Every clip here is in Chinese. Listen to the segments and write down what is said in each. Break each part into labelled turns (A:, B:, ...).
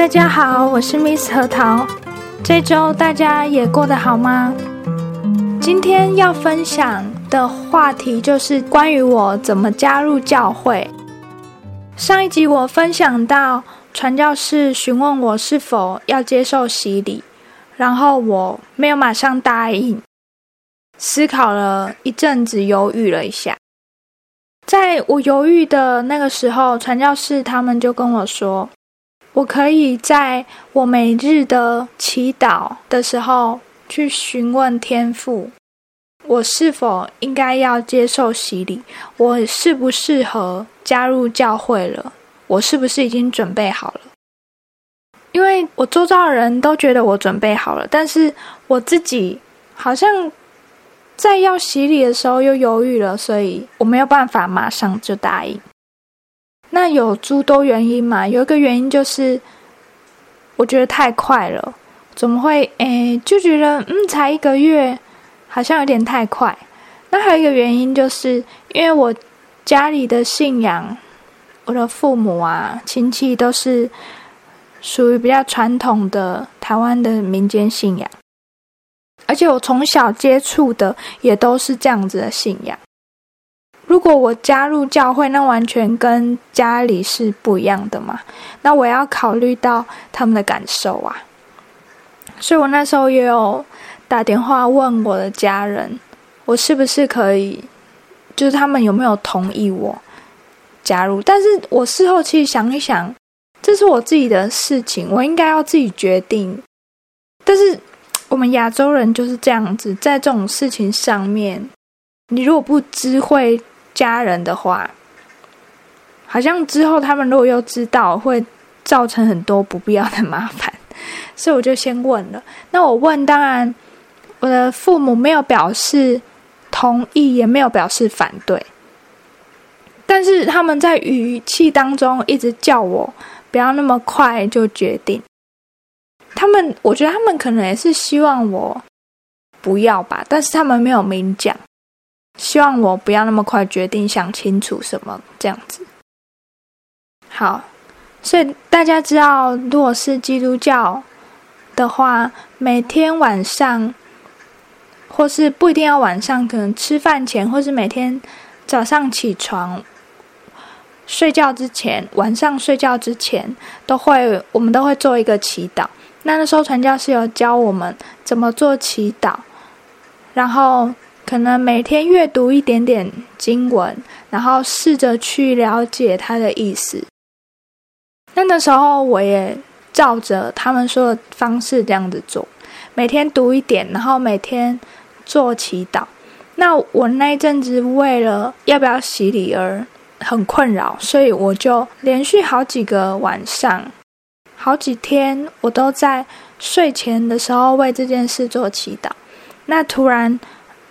A: 大家好，我是 Miss 核桃。这周大家也过得好吗？今天要分享的话题就是关于我怎么加入教会。上一集我分享到传教士询问我是否要接受洗礼，然后我没有马上答应，思考了一阵子，犹豫了一下。在我犹豫的那个时候，传教士他们就跟我说。我可以在我每日的祈祷的时候去询问天父，我是否应该要接受洗礼？我适不适合加入教会了？我是不是已经准备好了？因为我周遭的人都觉得我准备好了，但是我自己好像在要洗礼的时候又犹豫了，所以我没有办法马上就答应。那有诸多原因嘛？有一个原因就是，我觉得太快了，怎么会？诶，就觉得嗯，才一个月，好像有点太快。那还有一个原因就是，因为我家里的信仰，我的父母啊、亲戚都是属于比较传统的台湾的民间信仰，而且我从小接触的也都是这样子的信仰。如果我加入教会，那完全跟家里是不一样的嘛？那我要考虑到他们的感受啊。所以我那时候也有打电话问我的家人，我是不是可以，就是他们有没有同意我加入？但是我事后其实想一想，这是我自己的事情，我应该要自己决定。但是我们亚洲人就是这样子，在这种事情上面，你如果不知会。家人的话，好像之后他们如果又知道，会造成很多不必要的麻烦，所以我就先问了。那我问，当然我的父母没有表示同意，也没有表示反对，但是他们在语气当中一直叫我不要那么快就决定。他们，我觉得他们可能也是希望我不要吧，但是他们没有明讲。希望我不要那么快决定，想清楚什么这样子。好，所以大家知道，如果是基督教的话，每天晚上，或是不一定要晚上，可能吃饭前，或是每天早上起床、睡觉之前，晚上睡觉之前，都会我们都会做一个祈祷。那那时候传教士有教我们怎么做祈祷，然后。可能每天阅读一点点经文，然后试着去了解它的意思。那那时候我也照着他们说的方式这样子做，每天读一点，然后每天做祈祷。那我那一阵子为了要不要洗礼而很困扰，所以我就连续好几个晚上、好几天，我都在睡前的时候为这件事做祈祷。那突然。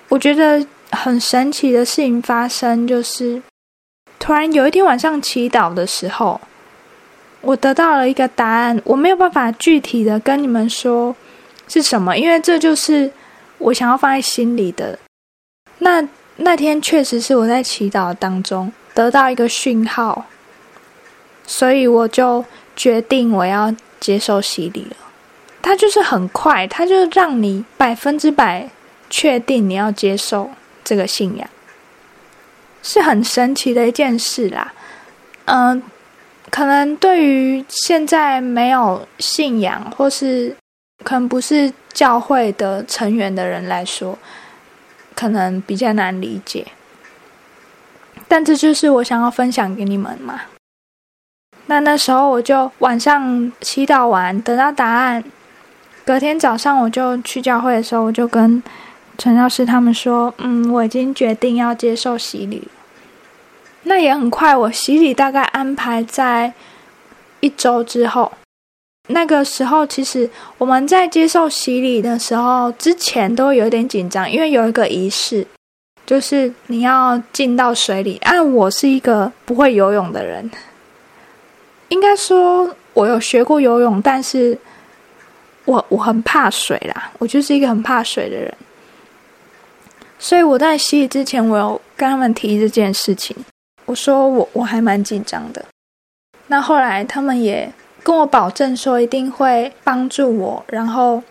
A: 我觉得很神奇的事情发生，就是突然有一天晚上祈祷的时候，我得到了一个答案。我没有办法具体的跟你们说是什么，因为这就是我想要放在心里的。那那天确实是我在祈祷当中得到一个讯号，所以我就决定我要接受洗礼了。它就是很快，它就让你百分之百。确定你要接受这个信仰，是很神奇的一件事啦。嗯，可能对于现在没有信仰或是可能不是教会的成员的人来说，可能比较难理解。但这就是我想要分享给你们嘛。那那时候我就晚上祈祷完得到答案，隔天早上我就去教会的时候，我就跟。陈教师他们说：“嗯，我已经决定要接受洗礼。那也很快，我洗礼大概安排在一周之后。那个时候，其实我们在接受洗礼的时候，之前都有点紧张，因为有一个仪式，就是你要进到水里。按我是一个不会游泳的人，应该说我有学过游泳，但是我我很怕水啦，我就是一个很怕水的人。”所以我在洗礼之前，我有跟他们提这件事情。我说我我还蛮紧张的。那后来他们也跟我保证说一定会帮助我，然后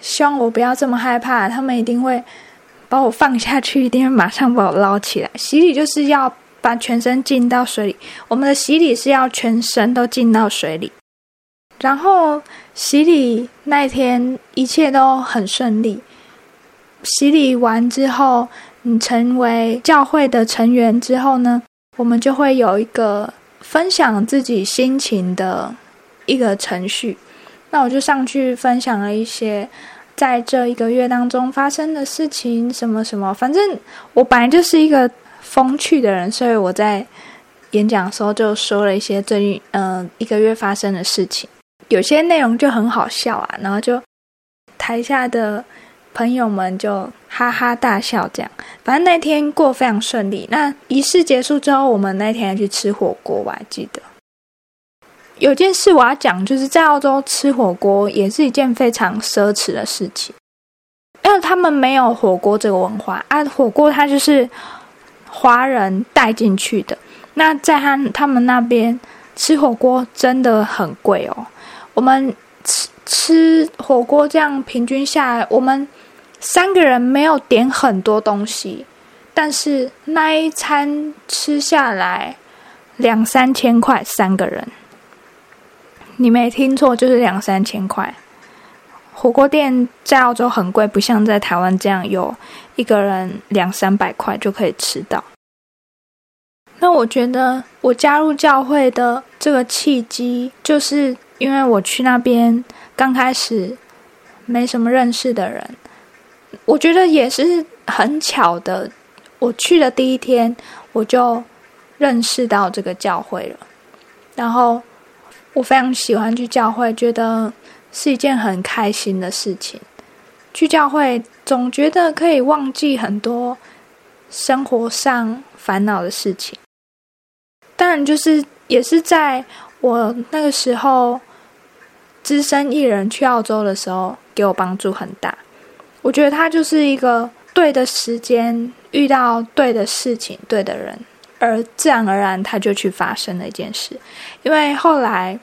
A: 希望我不要这么害怕，他们一定会把我放下去，一定会马上把我捞起来。洗礼就是要把全身浸到水里，我们的洗礼是要全身都浸到水里。然后洗礼那天一切都很顺利。洗礼完之后，你成为教会的成员之后呢，我们就会有一个分享自己心情的一个程序。那我就上去分享了一些在这一个月当中发生的事情，什么什么。反正我本来就是一个风趣的人，所以我在演讲的时候就说了一些最近嗯一个月发生的事情。有些内容就很好笑啊，然后就台下的朋友们就哈哈大笑，这样。反正那天过非常顺利。那仪式结束之后，我们那天去吃火锅，我还记得。有件事我要讲，就是在澳洲吃火锅也是一件非常奢侈的事情，因为他们没有火锅这个文化啊。火锅它就是华人带进去的。那在他他们那边吃火锅真的很贵哦。我们吃吃火锅，这样平均下来，我们三个人没有点很多东西，但是那一餐吃下来两三千块，三个人，你没听错，就是两三千块。火锅店在澳洲很贵，不像在台湾这样有一个人两三百块就可以吃到。那我觉得我加入教会的这个契机就是。因为我去那边刚开始没什么认识的人，我觉得也是很巧的。我去的第一天，我就认识到这个教会了。然后我非常喜欢去教会，觉得是一件很开心的事情。去教会总觉得可以忘记很多生活上烦恼的事情。当然，就是也是在我那个时候。只身一人去澳洲的时候，给我帮助很大。我觉得他就是一个对的时间遇到对的事情、对的人，而自然而然他就去发生了一件事。因为后来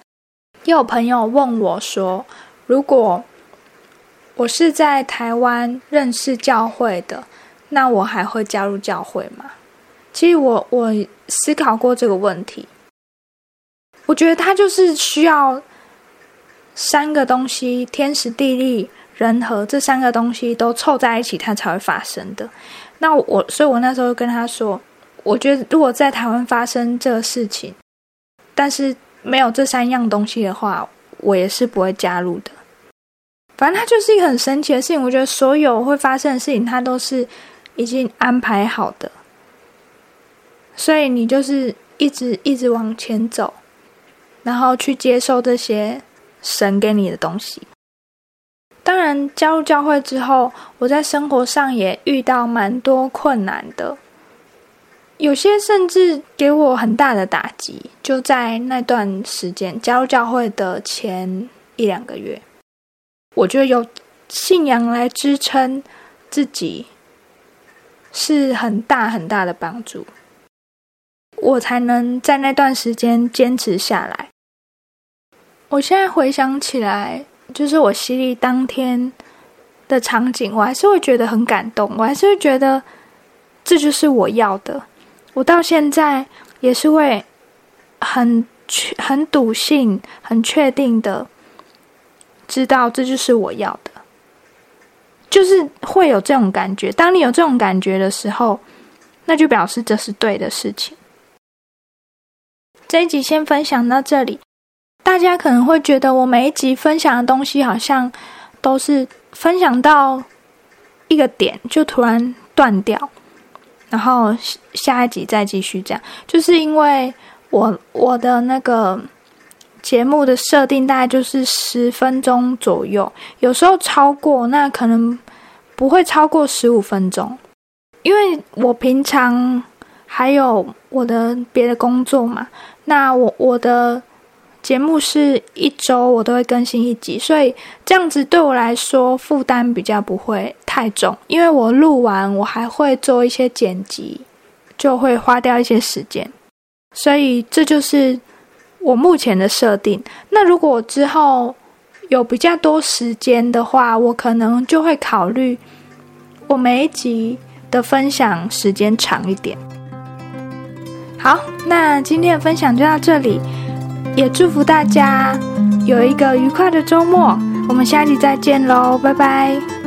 A: 又有朋友问我说：“如果我是在台湾认识教会的，那我还会加入教会吗？”其实我我思考过这个问题，我觉得他就是需要。三个东西，天时地利人和，这三个东西都凑在一起，它才会发生的。那我，所以我那时候跟他说，我觉得如果在台湾发生这个事情，但是没有这三样东西的话，我也是不会加入的。反正它就是一个很神奇的事情。我觉得所有会发生的事情，它都是已经安排好的，所以你就是一直一直往前走，然后去接受这些。神给你的东西。当然，加入教会之后，我在生活上也遇到蛮多困难的，有些甚至给我很大的打击。就在那段时间，加入教会的前一两个月，我觉得有信仰来支撑自己，是很大很大的帮助，我才能在那段时间坚持下来。我现在回想起来，就是我洗礼当天的场景，我还是会觉得很感动，我还是会觉得这就是我要的。我到现在也是会很确、很笃信、很确定的知道这就是我要的，就是会有这种感觉。当你有这种感觉的时候，那就表示这是对的事情。这一集先分享到这里。大家可能会觉得我每一集分享的东西好像都是分享到一个点就突然断掉，然后下一集再继续这样，就是因为我我的那个节目的设定大概就是十分钟左右，有时候超过那可能不会超过十五分钟，因为我平常还有我的别的工作嘛，那我我的。节目是一周我都会更新一集，所以这样子对我来说负担比较不会太重，因为我录完我还会做一些剪辑，就会花掉一些时间，所以这就是我目前的设定。那如果之后有比较多时间的话，我可能就会考虑我每一集的分享时间长一点。好，那今天的分享就到这里，也祝福大家有一个愉快的周末。我们下期再见喽，拜拜。